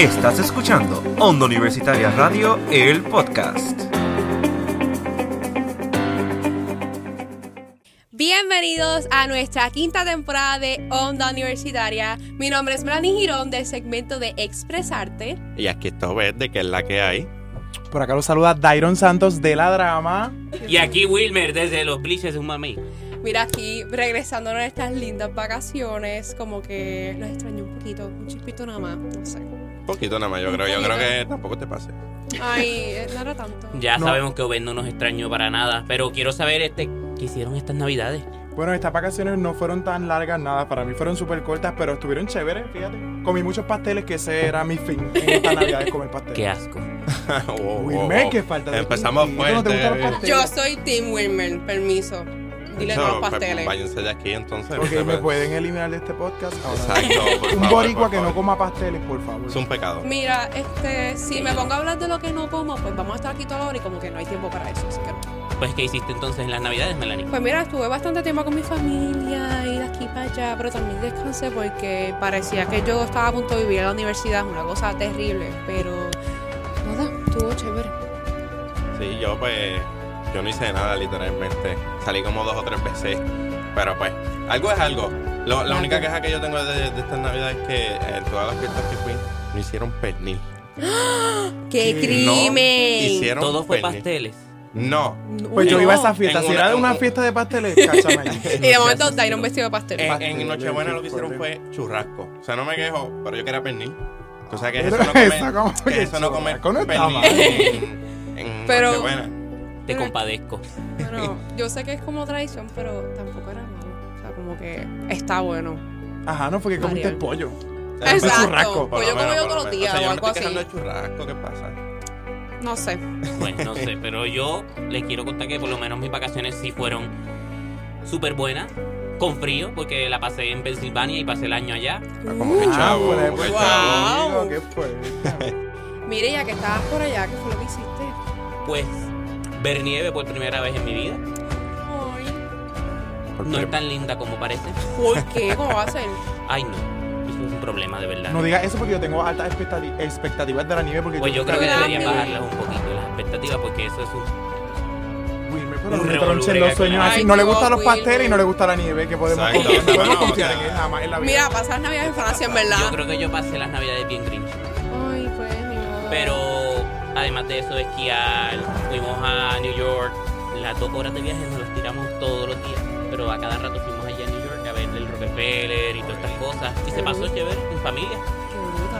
Estás escuchando Onda Universitaria Radio, el podcast. Bienvenidos a nuestra quinta temporada de Onda Universitaria. Mi nombre es Melanie Girón del segmento de Expresarte. Y aquí está Verde, que es la que hay. Por acá lo saluda Dairon Santos de La Drama. Y aquí Wilmer desde los Bleachers de un mami. Mira aquí, regresando a nuestras lindas vacaciones, como que los extraño un poquito, un chispito nada más, no sé. Un poquito nada más, yo Un creo. Yo creo que tampoco te pase. Ay, eh, no era tanto. Ya No. sabemos que Obed no nos extrañó para nada, pero quiero saber este qué hicieron estas navidades. Bueno, estas vacaciones no fueron tan largas, nada. Para mí fueron súper cortas, pero estuvieron chéveres, fíjate. Comí muchos pasteles, que ese era mi fin en estas navidades, comer pasteles. Qué asco. Oh, oh, Wilmer, oh. que falta de Empezamos contigo. ¿No te fuerte. gustan los pasteles? Yo soy Tim Wilmer, permiso. Dile no los pasteles. Váyanse de aquí entonces. Se me pueden eliminar de este podcast ahora. Exacto. por Un favor, boricua por que no coma pasteles, por favor. Es un pecado. Mira, este, si me pongo a hablar de lo que no como, pues vamos a estar aquí toda la hora y como que no hay tiempo para eso, así que no. Pues, ¿qué hiciste entonces en las navidades, Melanie? Pues mira, estuve bastante tiempo con mi familia, ir aquí para allá, pero también descansé porque parecía que yo estaba a punto de vivir en la universidad, una cosa terrible, pero nada, estuvo chévere. Sí, yo pues. Yo no hice nada, literalmente. Salí como dos o tres veces. Pero pues, algo es algo. Lo- la única queja que yo tengo de, de estas navidades es que en todas las fiestas que fui, no hicieron pernil. ¡Qué No, crimen! hicieron Todo fue pernil. pasteles. No. Pues yo iba a esa fiesta. En Si una- era de una fiesta de pasteles. Y de momento Dairon vestido de pastel. En, Pasteles, en Nochebuena lo que hicieron fue churrasco. O sea, no me quejo, pero yo quería pernil. O sea, que eso no comer, eso no comer pernil en, en Pero- Nochebuena. Te Pero- compadezco. Bueno, yo sé que es como tradición, pero tampoco era malo. O sea, como que está bueno. Ajá, no fue que comiste Ariel. pollo. Exacto. churrasco. Pues yo Por lo como yo todos los días. O sea, o algo así. de churrasco, ¿qué pasa? No sé. Pues no sé, pero yo les quiero contar que por lo menos mis vacaciones sí fueron súper buenas. Con frío, porque la pasé en Pensilvania y pasé el año allá. Ah, como que chavo, pues, pues, Wow. ¿Qué fue? Mire, ya que estabas por allá, ¿qué fue lo que hiciste? Pues ver nieve por primera vez en mi vida. Ay, No es tan linda como parece. ¿Por qué? ¿Cómo va a ser? Ay, no. Eso es un problema de verdad. No digas eso porque yo tengo altas expectati- expectativas de la nieve porque Pues yo creo que Claro. deberían bajarlas un poquito las expectativas porque eso es un... Wilmer, pero Un no los sueños con- así. Ay, No le no, gustan los pasteles y no le gusta la nieve que podemos confiar. o sea, podemos no, confiar o sea, en él jamás en la vida. Mira, pasar Navidad en Francia, en verdad. Yo creo que yo pasé las navidades bien grinch. Ay, pues, ni modo. Pero además de eso, de esquiar, fuimos a New York. Las dos horas de viaje nos las tiramos todos los días. Pero a cada rato fuimos allá a New York a ver el Rockefeller y todas estas cosas. Y se pasó chévere en familia.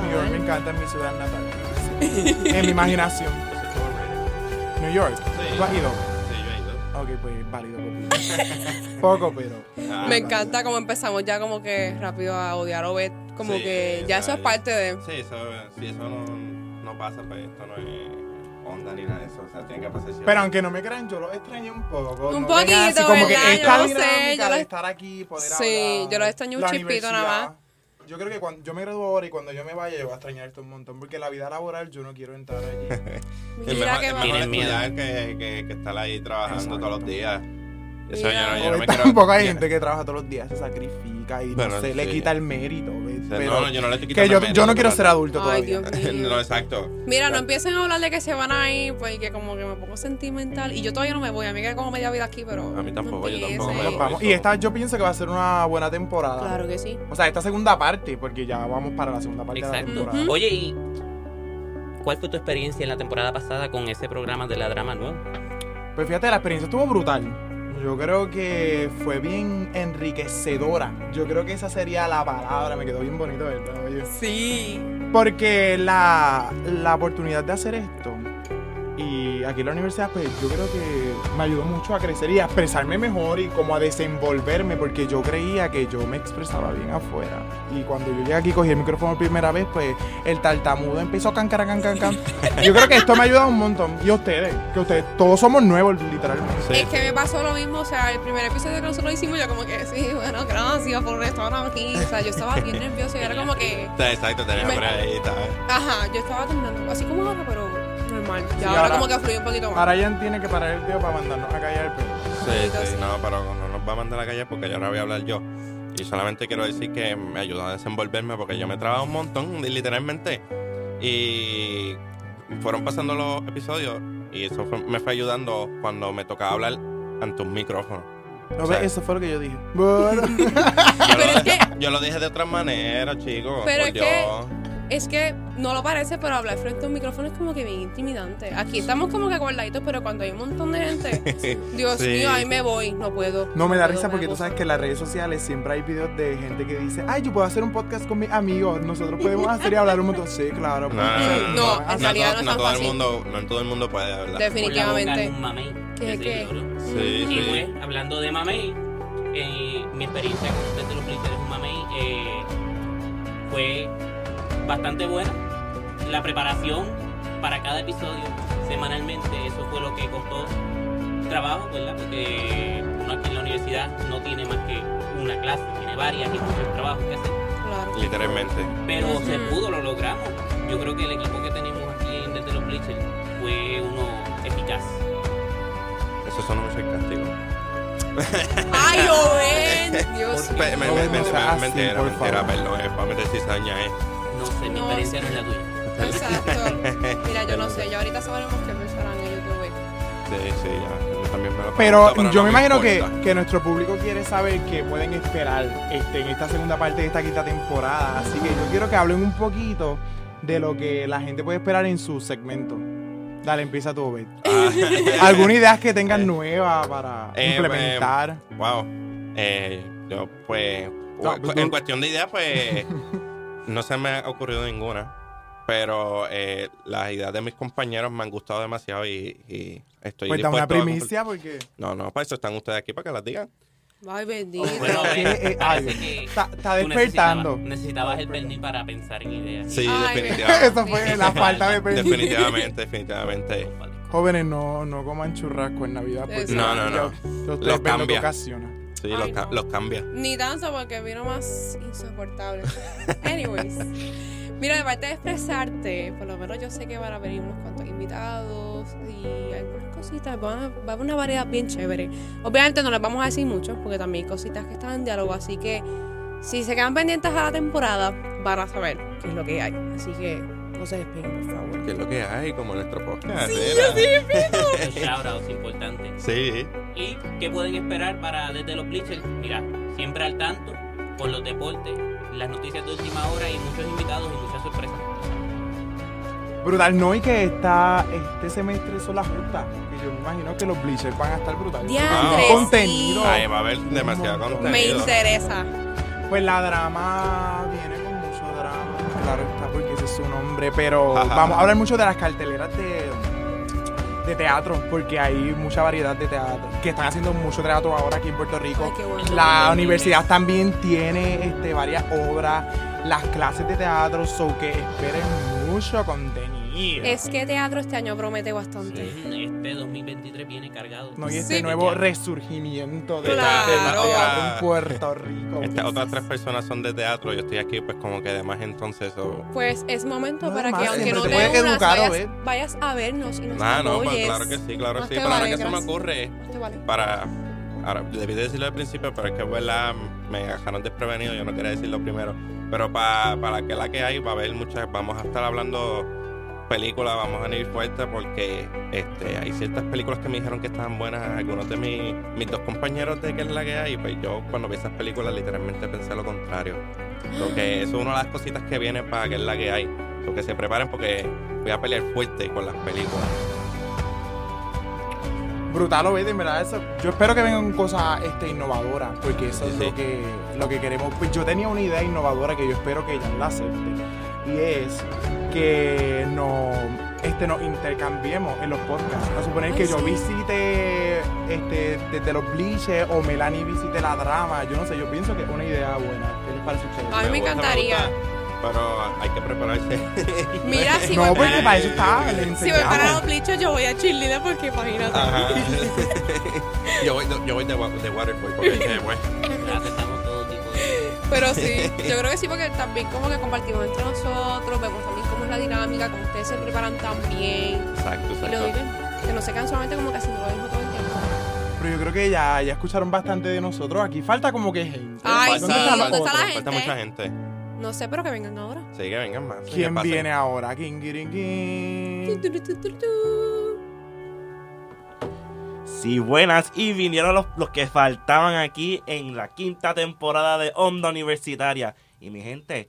New York me encanta, es mi ciudad natal. en mi imaginación. New York. Sí. ¿Tú has ido? Sí, yo he ido. Ok, pues válido. papi. Poco, pero. Ah, Me encanta cómo empezamos ya como que rápido a odiar a Obed. Como Sí, que ya eso es parte de... Sí, eso, si eso no, no pasa, pues esto no es onda ni nada de eso. O sea, tiene que pasar siempre. Pero aunque no me crean, yo lo extrañé un poco. Un no ven así poquito, como que esta Yo lo sé, dinámica yo lo- de estar aquí, poder Sí, hablar, yo lo extrañé un la chispito nada universidad. Yo creo que cuando yo me gradúo ahora y cuando yo me vaya, yo voy a extrañar esto un montón. Porque la vida laboral yo no quiero entrar allí. es Mira mejor, que es mejor Tienen que, que, que estar ahí trabajando Exacto. todos los días. Eso yo no, yo no me quiero. tampoco hay gente que trabaja todos los días, se sacrifica y Bueno, no se le quita el mérito. Pero no, no, yo no le estoy que quitando yo, mérito, yo no quiero ser adulto Ay, todavía. Dios mío. no, exacto. Mira, no empiecen a hablar de que se van a ir, porque como que me pongo sentimental. Y yo todavía no me voy, a mí que como media vida aquí, pero... A mí tampoco, yo tampoco me vamos. Y esta yo pienso que va a ser una buena temporada. Claro que sí. O sea, esta segunda parte, porque ya vamos para la segunda parte de la Exacto. temporada. Oye, ¿y cuál fue tu experiencia en la temporada pasada con ese programa de la drama nuevo? Pues fíjate, la experiencia estuvo brutal. Yo creo que fue bien enriquecedora. Yo creo que esa sería la palabra. Me quedó bien bonito, ¿verdad? Oye. Sí. Porque la, la oportunidad de hacer esto y aquí en la universidad, pues yo creo que me ayudó mucho a crecer y a expresarme mejor y como a desenvolverme, porque yo creía que yo me expresaba bien afuera. Y cuando yo llegué aquí, cogí el micrófono por primera vez, pues el tartamudo empezó a can, can, can, can. Yo creo que esto me ha ayudado un montón. Y ustedes, que ustedes, todos somos nuevos, literalmente. Sí. Es que me pasó lo mismo, o sea, el primer episodio que nosotros hicimos, yo como que, sí, bueno, gracias por estar aquí. O sea, yo estaba bien nerviosa y era como que, Exacto, tenés hambre ahí, ¿sabes? ajá, yo estaba terminando, así como ahora, pero normal. Sí, Ya ahora, ahora- como que fluye un poquito más. Ahora ya tiene que parar el tío para mandarnos a callar, pero... Sí, Sí. sí, no, pero no nos va a mandar a la calle porque yo ahora voy a hablar yo. Y solamente quiero decir que me ayudó a desenvolverme porque yo me trababa un montón, y literalmente. Y fueron pasando los episodios y eso fue- me fue ayudando cuando me tocaba hablar ante un micrófono. ¿No O sea, ves? Eso fue lo que yo dije. Bueno. Yo, Pero lo, es que- yo lo dije de otra manera, chicos. Pero es Dios. que- Es que no lo parece, pero hablar frente a un micrófono es como que bien intimidante. Aquí estamos como que acordaditos, pero cuando hay un montón de gente, Dios Sí. mío, ahí me voy, no puedo. No me da puedo, risa porque tú sabes que en las redes sociales siempre hay videos de gente que dice, ay, yo puedo hacer un podcast con mis amigos, nosotros podemos hacer y hablar un montón. Sí, claro. No, pues, no, no, No, no, en realidad no no es tan todo el mundo, no en todo el mundo puede, de verdad. Definitivamente. ¿Qué, qué? Sí, Y pues, hablando de mamey, eh, mi experiencia con desde los Bleachers un mamey eh, fue bastante buena. La preparación para cada episodio semanalmente, eso fue lo que costó trabajo, ¿verdad? Porque uno aquí en la universidad no tiene más que una clase, tiene varias y muchos trabajos que hacer. Claro. Literalmente. Pero se pudo, lo logramos. Yo creo que el equipo que tenemos aquí en desde los Bleachers fue uno eficaz. Eso son mucho castigo. Ay, Owen, Dios mío. Mentira, mentira, perdón, es para meter cizaña, eh. No sé, mi No, experiencia no es la tuya. Exacto. Mira, yo no sé, ya ahorita sabremos qué pensarán de Owen. Sí, sí, ya. Yo también me lo Pero yo no me imagino que, que nuestro público quiere saber qué pueden esperar este, en esta segunda parte de esta quinta temporada. Así que yo quiero que hablen un poquito de lo que la gente puede esperar en su segmento. Dale, empieza tú, Obed. Ah, ¿Alguna idea que tengan nueva para Eh, implementar? wow. Eh, yo, pues, No, cu- pues, en tú- cuestión de ideas, pues, no se me ha ocurrido ninguna. Pero eh, las ideas de mis compañeros me han gustado demasiado y, y estoy pues da una a- primicia porque No, no, para eso están ustedes aquí, para que las digan. Ay, bendito. Ves, Eh, está, despertando. Necesitabas, necesitabas el pernil para pensar en ideas. Sí, Ay, definitivamente. Eso fue la falta de perdón. definitivamente, definitivamente. Jóvenes, no, no coman churrasco en Navidad. Porque. No, no, no. Los cambia. ocasiona. Sí, Ay, los, no. los cambia. Ni tanto porque vino más insoportable. Anyways. Mira, de parte de expresarte, por lo menos yo sé que van a venir unos cuantos invitados y algunas cositas. Van a- va a haber una variedad bien chévere. Obviamente no les vamos a decir mucho porque también hay cositas que están en diálogo. Así que si se quedan pendientes a la temporada, van a saber qué es lo que hay. Así que no se despeguen, por favor. ¿Qué es lo que hay? Como nuestro podcast. Sí, shoutouts importantes. Sí. ¿Y qué pueden esperar para desde los Bleachers? Mira, siempre al tanto con los deportes, las noticias de última hora y muchos invitados y muchas sorpresas. Brutal, no, y que está, este semestre son las justas. Y yo me imagino que los bleachers van a estar brutales. Diantre, Ah, contenido. sí. Ahí va a haber demasiado contenido. Me interesa. Pues la drama viene con mucho drama. Claro su nombre. Pero Ajá. vamos a hablar mucho de las carteleras de, de teatro, porque hay mucha variedad de teatro. Que están haciendo mucho teatro ahora aquí en Puerto Rico. Ay, qué bueno. La universidad también tiene este, varias obras, las clases de teatro, so que esperen mucho contenido. Es que teatro este año promete bastante. Sí, Este 2023 viene cargado. No, y este Sí. nuevo resurgimiento de, Claro. teatro en Puerto Rico. Estas otras tres personas son de teatro. Yo estoy aquí, pues, como que de más entonces. o Pues es momento No, para más, que aunque no te unas, educar, vayas, a vernos y nos Ah, no, pues, claro que sí, claro que sí. Pero ahora vale, que se me ocurre, vale. para. Ahora, debí de decirlo al principio, pero es que, ¿verdad? Me agarraron desprevenido. Yo no quería decirlo primero. Pero para, para que la que hay, va a haber muchas. Vamos a estar hablando películas, vamos a ir fuerte porque este, hay ciertas películas que me dijeron que estaban buenas. Algunos de mis, mis dos compañeros de que es la que hay, pues yo cuando vi esas películas literalmente pensé lo contrario. Porque eso es una de las cositas que viene para que es la que hay. So que se preparen porque voy a pelear fuerte con las películas. Brutal, o en verdad eso. Yo espero que vengan cosas este, innovadoras, porque eso Sí, es sí. lo que, lo que queremos. Pues yo tenía una idea innovadora que yo espero que ella la acepte. Y es que no, este, nos intercambiemos en los podcasts. A suponer Ay, que yo sí. visite este, desde los bleachers o Melanie visite la drama. Yo no sé, yo pienso que es una idea buena. ¿Qué les parece a ustedes? Ay, me gusta, encantaría. gusta, pero hay que prepararse. Mira, si no, voy porque para, para eso está, si voy enseñamos. para los blichos, yo voy a cheerleader porque imagínate. Ajá. yo voy, yo voy de, de Waterboy porque es que, pues, Aceptamos todo tipo de. Pero sí, yo creo que sí, porque también como que compartimos entre nosotros, vemos también cómo es la dinámica, cómo ustedes se preparan también exacto, y lo exacto. viven. Que no se quedan solamente como que haciendo lo mismo todo el tiempo. Pero yo creo que ya, ya escucharon bastante de nosotros. Aquí falta como que gente. Ay, ¿Dónde sí, están los ¿dónde está la Falta gente? mucha gente. No sé, pero que vengan ahora. Sí, que vengan más. ¿Quién viene ahora? ¿Quién, quién, quién? Sí, buenas. Y vinieron los, los que faltaban aquí en la quinta temporada de Onda Universitaria. Y mi gente,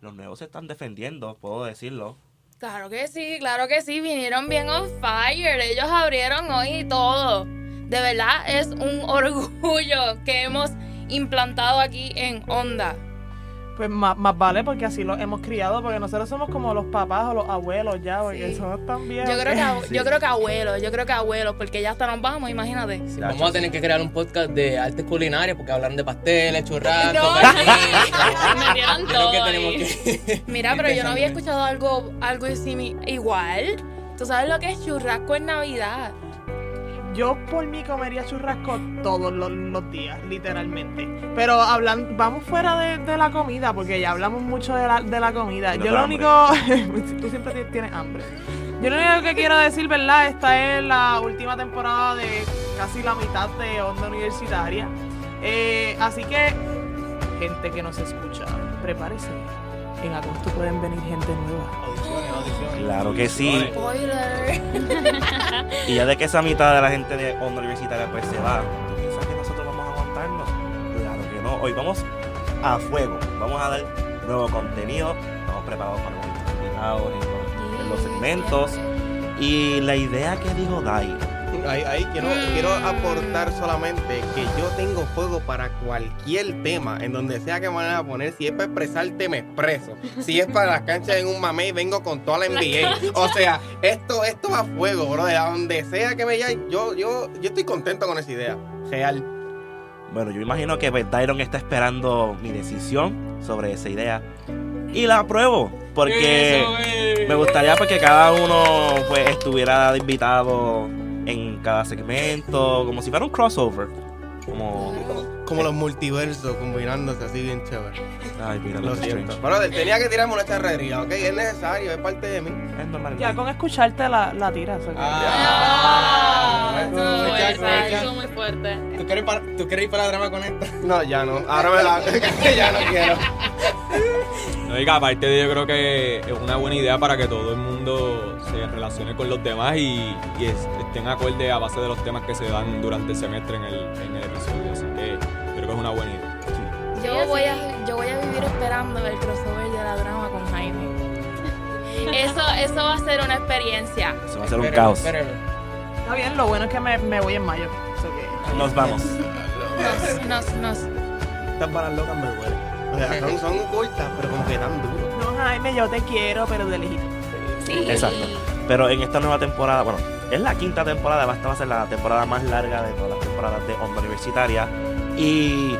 los nuevos se están defendiendo, puedo decirlo. Claro que sí, claro que sí, vinieron bien on fire. Ellos abrieron hoy y todo. De verdad es un orgullo que hemos implantado aquí en Onda. Pues más, más vale porque así los hemos criado, porque nosotros somos como los papás o los abuelos ya, porque Sí. somos tan viejos. Yo creo que, Sí. yo creo que abuelos, yo creo que abuelos, porque ya hasta nos vamos, imagínate. Sí, vamos a tener que crear un podcast de artes culinarias porque hablan de pasteles, churrascos, No, todo que... Mira, pero yo no había escuchado algo, algo igual. ¿Tú sabes lo que es churrasco en Navidad? Yo por mí comería churrasco todos los, los días, literalmente. Pero hablan, vamos fuera de, de la comida, porque ya hablamos mucho de la, de la comida. No Yo lo hambre. único... tú siempre ti- tienes hambre. Yo lo único que quiero decir, ¿verdad? Esta es la última temporada de casi la mitad de Onda Universitaria. Eh, así que, gente que nos escucha, prepárese. En agosto pueden venir gente nueva. Audiciones, audiciones. Claro que sí. Spoiler. Y ya de que esa mitad de la gente de Onda Universitaria pues se va, ¿tú piensas que nosotros vamos a aguantarnos? Claro que no. Hoy vamos a fuego. Vamos a dar nuevo contenido. Estamos preparados para los invitados en los, segmentos. Y la idea que dijo Dai, Ahí, ahí quiero, Mm. quiero aportar solamente que yo tengo juego para cualquier tema, en donde sea que me van a poner. Si es para expresarte, me expreso. Si es para las canchas en un mamey, vengo con toda la NBA. O sea, esto, esto va a fuego, bro. De donde sea que me llamen, yo, yo, yo estoy contento con esa idea. Real. bueno, yo imagino que pues, Dairon está esperando mi decisión sobre esa idea. Y la apruebo, porque Eso me gustaría pues, que cada uno pues, estuviera invitado en cada segmento, como si fuera un crossover. Como... Como los multiversos combinándose así bien chévere. Ay, mira, Lo siento. Pero tenía que tirarme una charrería, ¿ok? Es necesario, es parte de mí. Es normal. Ya con escucharte la, la tiras. ¿ok? Ah. Ah, muy fuerte. ¿Tú quieres, ir para, ¿Tú quieres ir para la drama con esto? No, ya no. Ahora me la. ya no quiero. No, que aparte de yo creo que es una buena idea para que todo el mundo se relacione con los demás y, y es- estén acorde a base de los temas que se dan durante el semestre en el, en el episodio. Así que creo que es una buena idea. Yo voy, a, yo voy a vivir esperando el crossover de la drama con Jaime. Eso, eso va a ser una experiencia. Eso va a ser un caos. Está bien, lo bueno es que me, me voy en mayo. so que- Nos vamos. Nos, nos, nos. Estas balas locas me duelen. O sea, son, son ocultas, pero como que tan duras. No, Jaime, yo te quiero, pero de lejito. Sí. Exacto. Pero en esta nueva temporada, bueno, es la quinta temporada, esta va a ser la temporada más larga de todas las temporadas de Onda Universitaria. Y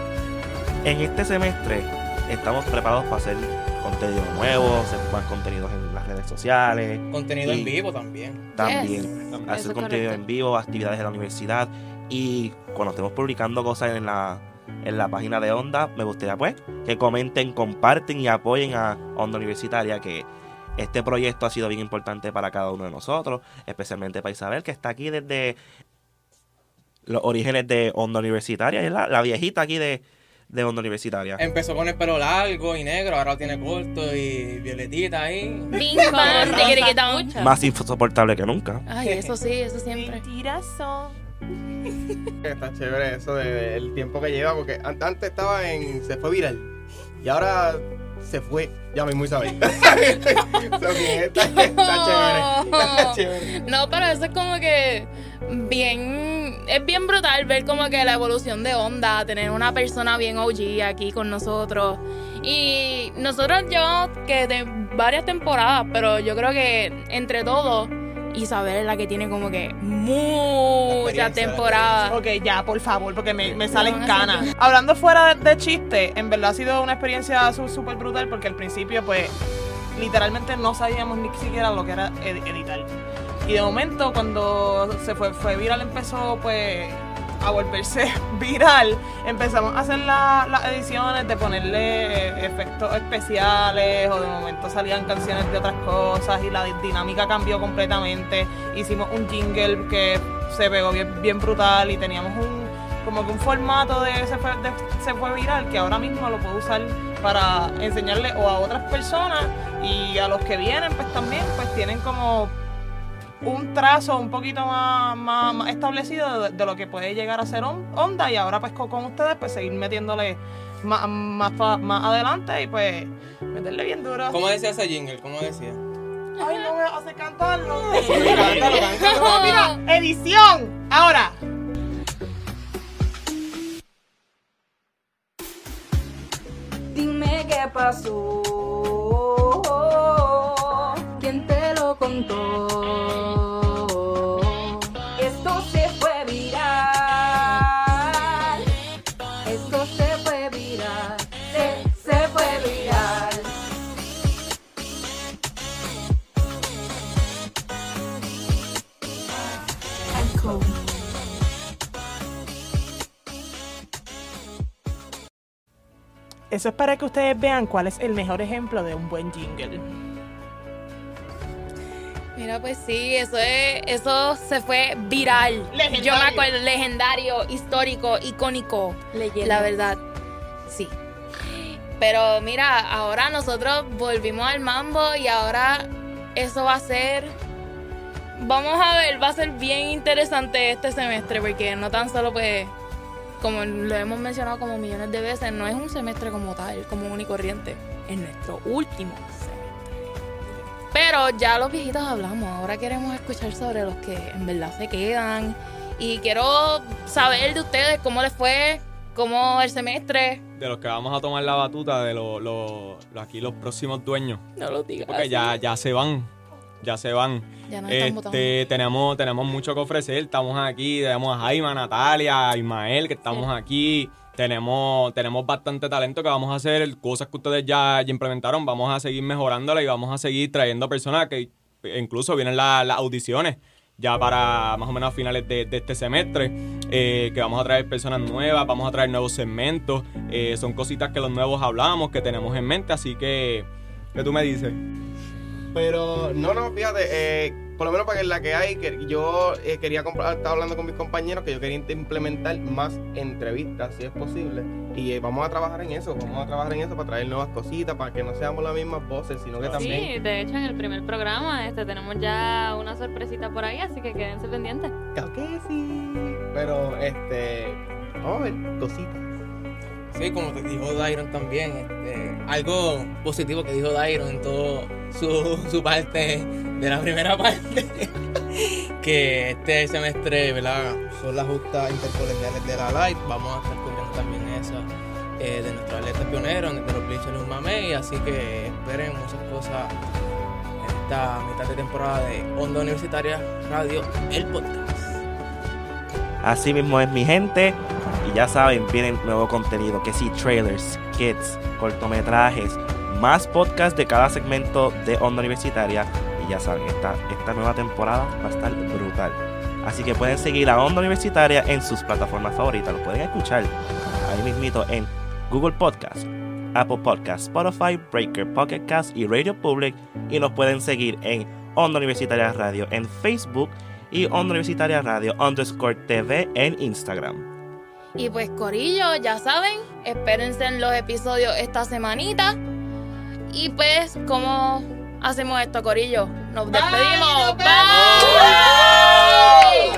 en este semestre estamos preparados para hacer contenido nuevo, hacer más contenidos en las redes sociales, Contenido en vivo también. también hacer contenido correcto. en vivo, actividades de la universidad. Y cuando estemos publicando cosas en la, en la página de Onda, me gustaría pues que comenten, comparten y apoyen a Onda Universitaria, que este proyecto ha sido bien importante para cada uno de nosotros, especialmente para Isabel, que está aquí desde los orígenes de Onda Universitaria, es la, la viejita aquí de, de Onda Universitaria. Empezó con el pelo largo y negro, ahora lo tiene corto y violetita ahí. Bing, bang, tiquiriquitán. Más insoportable que nunca. Ay, eso sí, eso siempre. Mentirazo. Está chévere eso del tiempo que lleva, porque an- antes estaba en. se fue viral. Y ahora se fue. Ya mismo Isabel. Está, está chévere. Está chévere. No, pero eso es como que bien, es bien brutal ver como que la evolución de Onda, tener una persona bien OG aquí con nosotros. Y nosotros llevamos que de varias temporadas, pero yo creo que entre todos, Isabel es la que tiene como que la temporadas. Ok, ya, por favor, porque me, me salen canas. Hablando fuera de, de chiste, en verdad ha sido una experiencia súper brutal porque al principio, pues, literalmente no sabíamos ni siquiera lo que era ed- editar. Y de momento, cuando se fue, fue viral, empezó, pues, a volverse viral, empezamos a hacer la- las ediciones de ponerle eh, efectos especiales o de momento salían canciones de otras cosas y la di- dinámica cambió completamente. Hicimos un jingle que se pegó bien, bien brutal y teníamos un como que un formato de se fue, de- se fue viral que ahora mismo lo puedo usar para enseñarle o a otras personas y a los que vienen pues también pues tienen como un trazo un poquito más, más- más establecido de, de lo que puede llegar a ser on- onda y ahora pues con, con ustedes pues seguir metiéndole más, más, más adelante y pues meterle bien duro. ¿Cómo decía ese jingle? ¿Cómo decía? Ay, no me hace cantarlo. cántalo, cántalo. Mira, edición. Ahora. Dime qué pasó. Eso es para que ustedes vean cuál es el mejor ejemplo de un buen jingle. Mira, pues sí, eso es, eso se fue viral. Legendario. Yo me acuerdo, legendario, histórico, icónico. La verdad, sí. Pero mira, ahora nosotros volvimos al mambo y ahora eso va a ser. Vamos a ver, va a ser bien interesante este semestre porque no tan solo pues, como lo hemos mencionado como millones de veces, no es un semestre como tal, como un y corriente. Es nuestro último semestre. Pero ya los viejitos hablamos, ahora queremos escuchar sobre los que en verdad se quedan. Y quiero saber de ustedes cómo les fue, cómo el semestre. De los que vamos a tomar la batuta, de los, los- aquí los próximos dueños. No lo digas. Porque ya, ya se van. Ya se van. Ya nos. Este, tenemos, tenemos mucho que ofrecer. Estamos aquí. Tenemos a Jaime, a Natalia, a Ismael, que estamos aquí. Tenemos, tenemos bastante talento que vamos a hacer. Cosas que ustedes ya, ya implementaron. Vamos a seguir mejorándola y vamos a seguir trayendo personas que incluso vienen la- las audiciones ya para más o menos a finales de, de este semestre, eh, que vamos a traer personas nuevas, vamos a traer nuevos segmentos, eh, son cositas que los nuevos hablamos, que tenemos en mente, así que, ¿qué tú me dices? Pero no, no, fíjate, eh, por lo menos para que la que hay, que yo eh, quería comprar, estaba hablando con mis compañeros que yo quería implementar más entrevistas, si es posible. Y eh, vamos a trabajar en eso, vamos a trabajar en eso para traer nuevas cositas, para que no seamos las mismas voces, sino que también... Sí, de hecho en el primer programa este tenemos ya una sorpresita por ahí, así que quédense pendientes. Claro que sí. Pero, este, vamos a ver cositas. Sí, como te dijo Dairon también, este, algo positivo que dijo Dairon en todo su, su parte de la primera parte, que este semestre, ¿verdad? Son las justas intercolegiales de la Light, vamos a estar cubriendo también esa eh, de nuestros atletas pioneros, de los Bleachers un Mamey, así que esperen muchas cosas en esta mitad de temporada de Onda Universitaria Radio, el podcast. Así mismo es mi gente. Y ya saben, viene nuevo contenido, que sí, trailers, kits, cortometrajes, más podcast de cada segmento de Onda Universitaria. Y ya saben, esta, esta nueva temporada va a estar brutal. Así que pueden seguir a Onda Universitaria en sus plataformas favoritas. Lo pueden escuchar ahí mismito en Google Podcast, Apple Podcast, Spotify, Breaker, Pocket Cast y Radio Public. Y nos pueden seguir en Onda Universitaria Radio en Facebook y Onda Universitaria Radio underscore TV en Instagram. Y pues Corillo, ya saben, espérense en los episodios esta semanita. Y pues, ¿cómo hacemos esto, Corillo? Nos despedimos. nos vemos. Bye.